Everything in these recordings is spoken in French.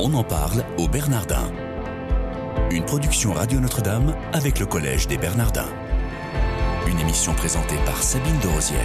On en parle au Bernardin. Une production Radio Notre-Dame avec le Collège des Bernardins. Une émission présentée par Sabine de Rosière.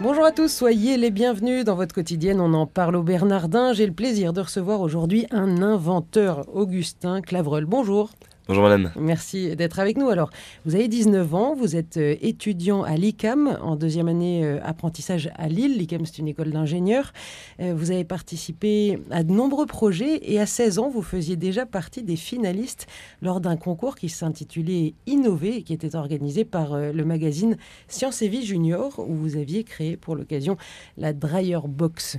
Bonjour à tous, soyez les bienvenus dans votre quotidienne. On en parle au Bernardin. J'ai le plaisir de recevoir aujourd'hui un inventeur, Augustin Clavreul. Bonjour. Bonjour madame. Merci d'être avec nous. Alors, vous avez 19 ans, vous êtes euh, étudiant à l'ICAM en deuxième année euh, apprentissage à Lille. L'ICAM, c'est une école d'ingénieurs. Euh, vous avez participé à de nombreux projets et à 16 ans, vous faisiez déjà partie des finalistes lors d'un concours qui s'intitulait Innover et qui était organisé par le magazine Science et Vie Junior où vous aviez créé pour l'occasion la Dryer Box.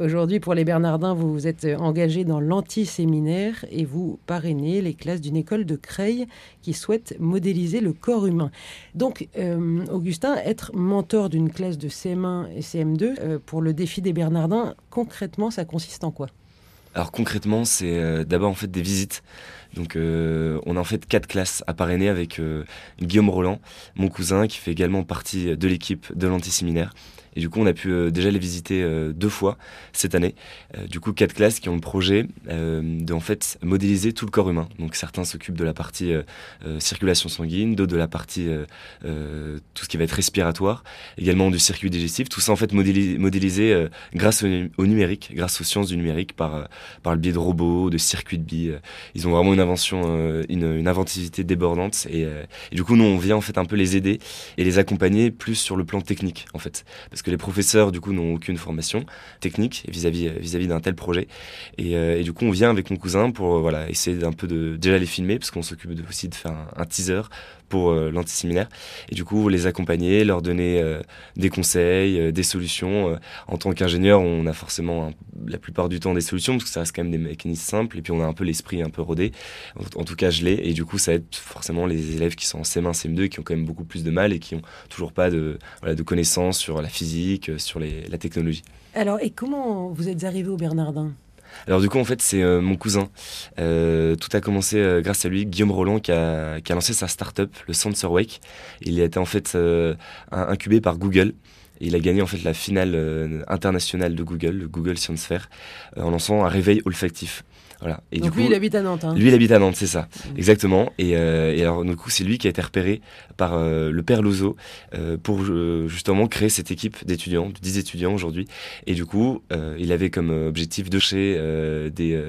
Aujourd'hui, pour les Bernardins, vous vous êtes engagé dans l'anti-séminaire et vous parrainez les classes d'une de Creil qui souhaite modéliser le corps humain. Donc, euh, Augustin, être mentor d'une classe de CM1 et CM2 euh, pour le défi des Bernardins, concrètement, ça consiste en quoi? Alors concrètement, c'est euh, d'abord en fait des visites. Donc on a en fait quatre classes à parrainer avec Guillaume Roland, mon cousin qui fait également partie de l'équipe de l'antiséminaire. Et du coup, on a pu euh, déjà les visiter euh, deux fois cette année. Euh, du coup, quatre classes qui ont le projet de en fait modéliser tout le corps humain. Donc certains s'occupent de la partie circulation sanguine, d'autres de la partie tout ce qui va être respiratoire, également du circuit digestif. Tout ça en fait modélisé, grâce au, numérique, grâce aux sciences du numérique, par par le biais de robots, de circuits de billes. Ils ont vraiment une invention, une, inventivité débordante. Et, et, du coup, nous, on vient en fait un peu les aider et les accompagner plus sur le plan technique, en fait, que les professeurs du coup n'ont aucune formation technique vis-à-vis vis-à-vis d'un tel projet. Euh, et, du coup, on vient avec mon cousin pour euh, voilà essayer d'un peu de déjà les filmer parce qu'on s'occupe aussi de faire un, teaser pour euh, l'antiséminaire et du coup les accompagner, leur donner des conseils, des solutions. en tant qu'ingénieur, on a forcément la plupart du temps des solutions parce que ça reste quand même des mécanismes simples et puis on a un peu l'esprit un peu rodé. En, tout cas, je l'ai et du coup, ça aide forcément les élèves qui sont en CM1, CM2 qui ont quand même beaucoup plus de mal et qui ont toujours pas de connaissances sur la physique euh, sur la technologie. Alors, et comment vous êtes arrivé au Bernardin? Alors du coup en fait c'est euh, mon cousin. Euh, tout a commencé grâce à lui, Guillaume Roland qui a, lancé sa start-up, le Sensor Wake. Il a été en fait incubé par Google. Et il a gagné en fait la finale internationale de Google, le Google Science Fair, en lançant un réveil olfactif. Et Donc lui, il habite à Nantes. Hein. Lui, il habite à Nantes, c'est ça, mmh. exactement. Et, euh, et, alors, du coup, c'est lui qui a été repéré par euh, le père Lozo euh, pour justement créer cette équipe d'étudiants, de 10 étudiants aujourd'hui. Et du coup, il avait comme objectif de chez des,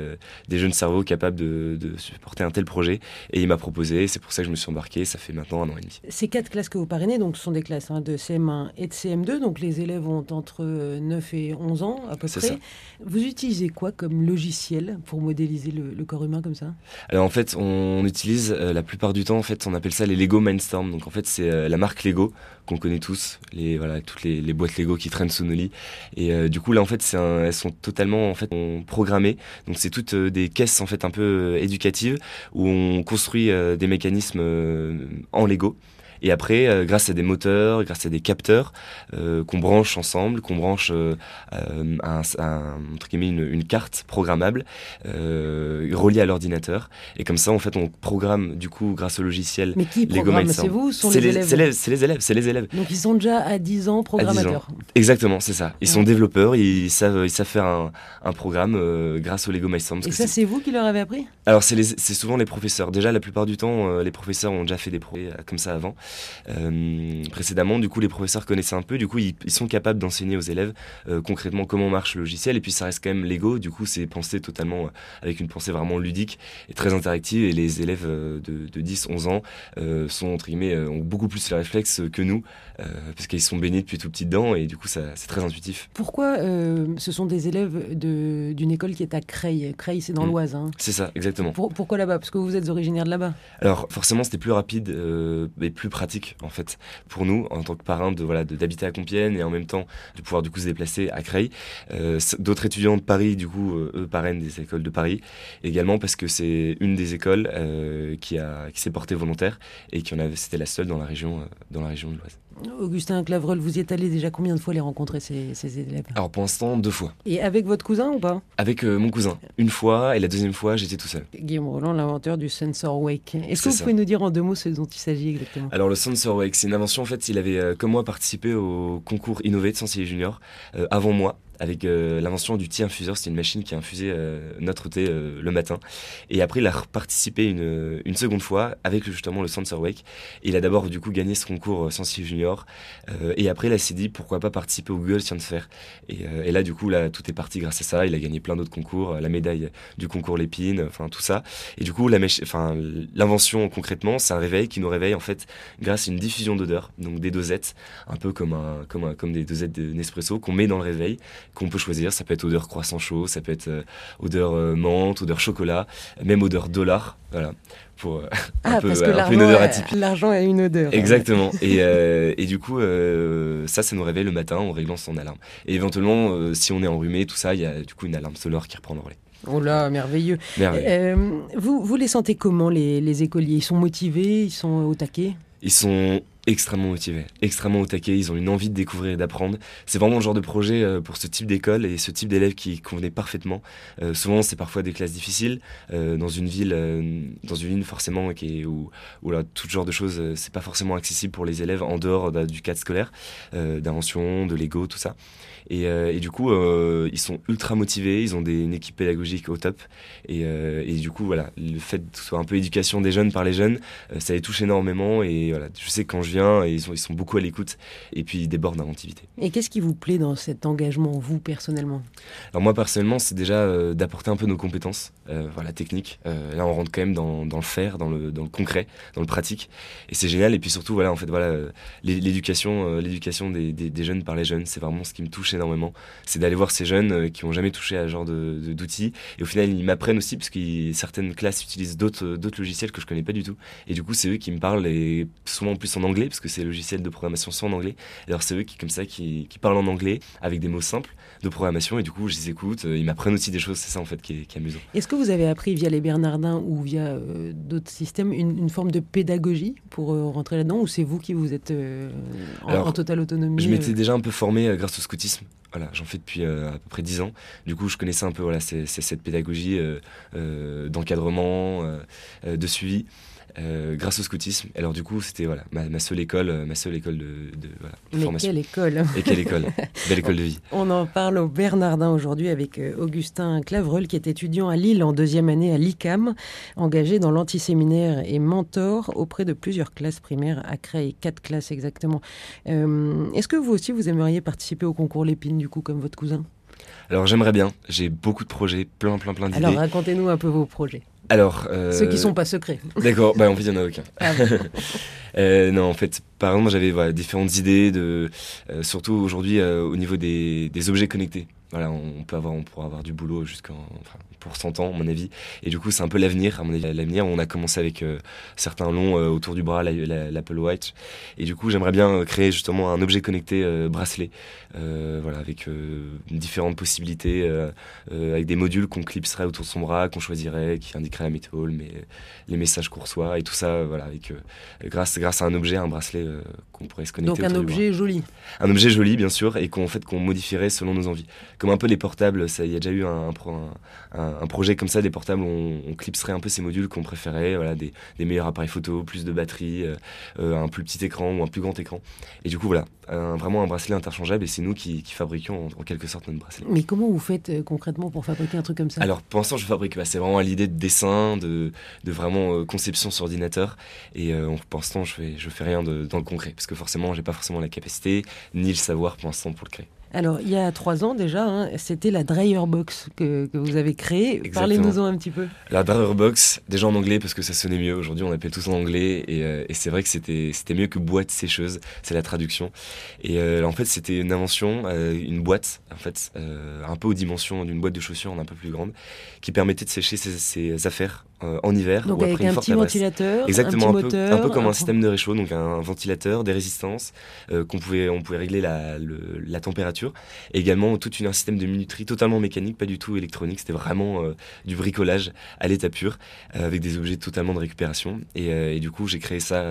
des jeunes cerveaux capables de, de, supporter un tel projet. Et il m'a proposé, c'est pour ça que je me suis embarqué, ça fait maintenant un an et demi. Ces quatre classes que vous parrainez, donc, ce sont des classes hein, de CM1 et de CM2. Donc les élèves ont entre 9 et 11 ans à peu près. Ça. Vous utilisez quoi comme logiciel pour modéliser le, corps humain comme ça? Alors en fait, on utilise euh, la plupart du temps, en fait, on appelle ça les Lego Mindstorm. Donc en fait, c'est euh, la marque Lego qu'on connaît tous, les voilà toutes les, boîtes Lego qui traînent sous nos lits. Et euh, du coup là, en fait, c'est elles sont totalement en fait programmées. Donc c'est toutes des caisses en fait un peu éducatives où on construit des mécanismes en Lego. Et après, euh, grâce à des moteurs, grâce à des capteurs euh, qu'on branche ensemble, qu'on branche euh, un, entre guillemets une, une carte programmable reliée à l'ordinateur. Et comme ça, en fait, on programme du coup grâce au logiciel. Mais qui programme C'est vous sont les, élèves C'est les, élèves, c'est les élèves. Donc ils sont déjà à 10 ans programmateurs. Exactement, c'est ça. Ils sont développeurs, ils savent, ils savent faire un, un programme grâce au Lego MyStorm. Et ça, c'est vous qui leur avez appris? Alors c'est souvent les professeurs. Déjà, la plupart du temps, les professeurs ont déjà fait des projets comme ça avant. Euh, précédemment, du coup, les professeurs connaissaient un peu, du coup, ils, sont capables d'enseigner aux élèves euh, concrètement comment marche le logiciel, et puis ça reste quand même Lego, du coup, c'est pensé totalement euh, avec une pensée vraiment ludique et très interactive, et les élèves de, de 10-11 ans sont, entre guillemets, ont beaucoup plus les réflexes que nous, parce qu'ils sont baignés depuis tout petit dedans, et du coup, c'est très intuitif. Pourquoi ce sont des élèves d'une école qui est à Creil? Creil, c'est dans mm. l'Oise. Hein. C'est ça, exactement. pourquoi là-bas? Parce que vous êtes originaire de là-bas Alors, forcément, c'était plus rapide et plus pratique en fait pour nous en tant que parrain de voilà d'habiter à Compiègne et en même temps de pouvoir du coup se déplacer à Creil. Euh, d'autres étudiants de Paris du coup euh, eux parrainent des écoles de Paris également parce que c'est une des écoles euh, qui a qui s'est portée volontaire et qui en avait c'était la seule dans la région dans la région de l'Oise. Augustin Clavreul, vous y êtes allé déjà combien de fois les rencontrer, ces, élèves? Alors pour l'instant, deux fois. Et avec votre cousin ou pas? Avec euh, mon cousin, une fois, et la deuxième fois, j'étais tout seul. Guillaume Roland, l'inventeur du Sensor Wake. Est-ce que vous pouvez nous dire en deux mots ce dont il s'agit exactement? Alors le Sensor Wake, c'est une invention, en fait, il avait, euh, comme moi, participé au concours Innover de Sensier Junior, euh, avant moi. Avec l'invention du thé infuseur. C'était une machine qui infusait notre thé le matin. Et après, il a participé une, une seconde fois avec justement le Sansa Wake. il a d'abord du coup gagné ce concours Sensi Junior. et après, il s'est dit pourquoi pas participer au Google Science Fair. Et, et, là, du coup, là, tout est parti grâce à ça. Il a gagné plein d'autres concours, la médaille du concours Lépine, enfin tout ça. Et du coup, l'invention concrètement, c'est un réveil qui nous réveille en fait grâce à une diffusion d'odeurs, donc des dosettes, un peu comme, un, comme, comme des dosettes de Nespresso qu'on met dans le réveil, qu'on peut choisir. Ça peut être odeur croissant chaud, ça peut être euh, odeur euh, menthe, odeur chocolat, même odeur dollar. Voilà pour euh, ah, parce que une odeur atypique. L'argent a une odeur. Exactement. et, et, du coup, ça, ça nous réveille le matin en réglant son alarme. Et éventuellement, si on est enrhumé, tout ça, il y a du coup une alarme sonore qui reprend le relais. Oh là, merveilleux. Euh, vous, vous les sentez comment, les, écoliers? Ils sont motivés? Ils sont au taquet? Ils sont extrêmement motivés, extrêmement au taquet, ils ont une envie de découvrir et d'apprendre. C'est vraiment le genre de projet euh, pour ce type d'école et ce type d'élèves qui convenait parfaitement. Euh, souvent, c'est parfois des classes difficiles dans une ville, dans une ville forcément où, où là, tout genre de choses, c'est pas forcément accessible pour les élèves en dehors du cadre scolaire, d'invention, de Lego, tout ça. Euh, et, du coup, euh, ils sont ultra motivés, ils ont une équipe pédagogique au top. Euh, et, du coup, voilà, le fait que ce soit un peu éducation des jeunes par les jeunes, ça les touche énormément. Et voilà, je sais quand je viens, ils sont, ils sont beaucoup à l'écoute et puis ils débordent d'inventivité. Et qu'est-ce qui vous plaît dans cet engagement, vous personnellement? Alors moi personnellement, c'est déjà d'apporter un peu nos compétences, voilà, techniques. là, on rentre quand même dans, dans, le faire, dans le, dans le concret, dans le pratique. Et c'est génial. Et puis surtout, voilà, en fait, voilà, l'éducation, l'éducation des, des, des jeunes par les jeunes, c'est vraiment ce qui me touche énormément. C'est d'aller voir ces jeunes euh, qui ont jamais touché à ce genre d'outils. De, d'outils et au final, ils m'apprennent aussi parce que certaines classes utilisent d'autres logiciels que je connais pas du tout. Et du coup, c'est eux qui me parlent et souvent plus en anglais parce que ces logiciels de programmation sont en anglais. alors, c'est eux qui, comme ça, qui, qui, parlent en anglais avec des mots simples de programmation. Et du coup, je les écoute. Euh, ils m'apprennent aussi des choses. C'est ça, en fait, qui est, amusant. Est-ce que vous avez appris via les Bernardins ou via euh, d'autres systèmes une, forme de pédagogie pour rentrer là-dedans ou c'est vous qui vous êtes en, en, totale autonomie Je m'étais déjà un peu formé grâce au scoutisme. Voilà, j'en fais depuis euh, à peu près 10 ans. Du coup, je connaissais un peu voilà, c'est, cette pédagogie euh, euh, d'encadrement, de suivi. Euh, grâce au scoutisme. Alors du coup, c'était voilà ma, seule école, euh, ma seule école de, de, formation. quelle école Et quelle école Belle école de vie. On en parle au Bernardin aujourd'hui avec euh, Augustin Clavreul, qui est étudiant à Lille en deuxième année à l'ICAM, engagé dans l'antiséminaire et mentor auprès de plusieurs classes primaires à Creil, quatre classes exactement. Est-ce que vous aussi, vous aimeriez participer au concours Lépine, du coup, comme votre cousin? Alors j'aimerais bien, j'ai beaucoup de projets, plein plein plein d'idées. Alors racontez-nous un peu vos projets. Alors, euh, Ceux qui sont pas secrets. D'accord, bah en fait il n'y en a aucun. Ah euh, non, en fait, par exemple, j'avais voilà, différentes idées, de, euh, surtout aujourd'hui au niveau des, des, objets connectés. Voilà, on peut avoir, on pourra avoir du boulot jusqu'en, enfin, pour 100 ans, à mon avis. Et du coup, c'est un peu l'avenir, à mon avis, l'avenir. On a commencé avec euh, certains longs euh, autour du bras, l'Apple Watch. Et du coup, j'aimerais bien euh, créer justement un objet connecté bracelet, voilà, avec différentes possibilités, avec des modules qu'on clipserait autour de son bras, qu'on choisirait, qui indiquerait la météo, mais les messages qu'on reçoit et tout ça, voilà, avec grâce grâce à un objet, un bracelet qu'on pourrait se connecter. Donc un objet joli. Un objet joli, bien sûr, et qu'on fait qu'on modifierait selon nos envies. Comme un peu les portables, ça, il y a déjà eu un, un, un, projet comme ça, des portables, on, on clipserait un peu ces modules qu'on préférait, voilà, des, des, meilleurs appareils photo, plus de batterie, euh, euh, un plus petit écran ou un plus grand écran. Et du coup, voilà, vraiment un bracelet interchangeable et c'est nous qui, fabriquons en, quelque sorte notre bracelet. Mais comment vous faites euh, concrètement pour fabriquer un truc comme ça? Alors pour l'instant, je fabrique, bah, c'est vraiment l'idée de dessin, de, de vraiment conception sur ordinateur. Et pour l'instant, je fais, je fais rien de, dans le concret parce que forcément, j'ai pas forcément la capacité ni le savoir pour l'instant pour le créer. Alors, il y a trois ans déjà, hein, c'était la Dryer Box que, vous avez créée. Parlez-nous-en un petit peu. La Dryer Box, déjà en anglais parce que ça sonnait mieux. Aujourd'hui, on appelle tout ça en anglais. Euh, et, c'est vrai que c'était mieux que boîte sécheuse. C'est la traduction. Et euh, en fait, c'était une invention, euh, une boîte, en fait, un peu aux dimensions d'une boîte de chaussures, un peu plus grande, qui permettait de sécher ses affaires euh, en hiver donc avec un une petit ventilateur, Exactement, un, petit moteur, un, peu, comme un, système de réchaud, donc un ventilateur, des résistances, euh, qu'on pouvait, on pouvait régler la, la, température, et également tout un système de minuterie totalement mécanique, pas du tout électronique, c'était vraiment euh, du bricolage à l'état pur, avec des objets totalement de récupération. Et, et du coup, j'ai créé ça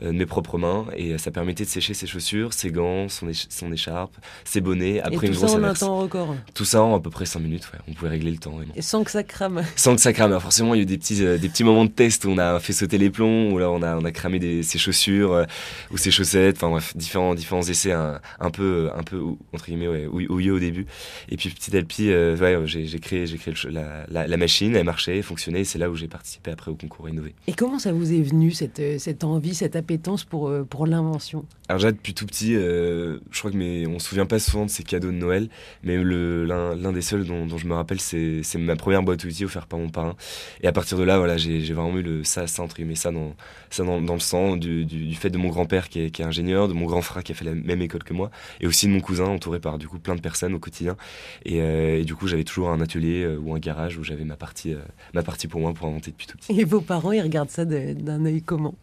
de mes propres mains, et ça permettait de sécher ses chaussures, ses gants, son, son écharpe, ses bonnets, après et tout une ça en un temps record. Tout ça en à peu près 5 minutes, ouais. on pouvait régler le temps. Et, sans que ça crame. Sans que ça crame, Alors forcément il y a eu des euh, des petits moments de test où on a fait sauter les plombs, où là on a, on a cramé des, ses chaussures euh, ou ses chaussettes, enfin bref, différents, différents essais un, peu, un peu, entre guillemets, ouais, au début. Et puis petit à petit, ouais, j'ai créé, j'ai créé la, la, machine, elle marchait, elle fonctionnait, et c'est là où j'ai participé après au concours Innové. Et comment ça vous est venu, cette, cette envie, cette appétence pour, pour l'invention? Alors déjà, depuis tout petit, je crois que mes, on se souvient pas souvent de ces cadeaux de Noël, mais l'un des seuls dont, dont, je me rappelle, c'est ma première boîte à outils offerte par mon parrain. Et à partir de là, voilà, j'ai vraiment eu le, ça, ça, entre guillemets, ça dans, ça dans, dans le sang, du, du, fait de mon grand-père qui est, qui est, ingénieur, de mon grand frère qui a fait la même école que moi, et aussi de mon cousin, entouré par du coup plein de personnes au quotidien. Et, euh, du coup, j'avais toujours un atelier euh, ou un garage où j'avais ma partie, euh, ma partie pour moi pour inventer depuis tout petit. Et vos parents, ils regardent ça d'un œil comment?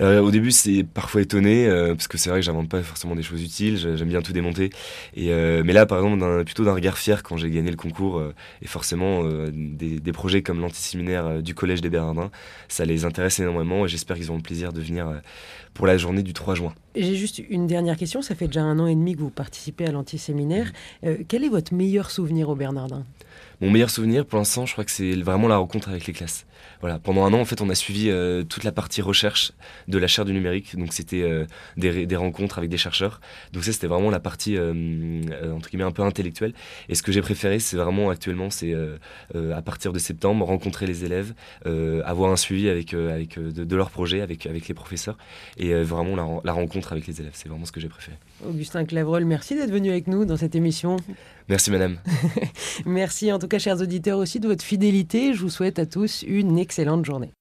Au début, c'est parfois étonné, parce que c'est vrai que j'invente pas forcément des choses utiles, j'aime bien tout démonter. Et, mais là, par exemple, plutôt d'un regard fier quand j'ai gagné le concours, et forcément, des, des, projets comme l'antiséminaire du Collège des Bernardins, ça les intéresse énormément, et j'espère qu'ils auront le plaisir de venir pour la journée du 3 juin. J'ai juste une dernière question. Ça fait déjà un an et demi que vous participez à l'antiséminaire. Mmh. Euh, quel est votre meilleur souvenir au Bernardin mon meilleur souvenir pour l'instant, je crois que c'est vraiment la rencontre avec les classes. Voilà, pendant un an, en fait, on a suivi euh, toute la partie recherche de la chaire du numérique. Donc, c'était euh, des, des, rencontres avec des chercheurs. Donc, ça, c'était vraiment la partie, euh, un peu intellectuelle. Et ce que j'ai préféré, c'est vraiment actuellement, c'est à partir de septembre, rencontrer les élèves, avoir un suivi avec, avec de, de, leur projet, avec, avec les professeurs, et vraiment la, rencontre avec les élèves. C'est vraiment ce que j'ai préféré. Augustin Clavreul, merci d'être venu avec nous dans cette émission. Merci, madame. merci en tout cas, chers auditeurs, aussi de votre fidélité. Je vous souhaite à tous une excellente journée.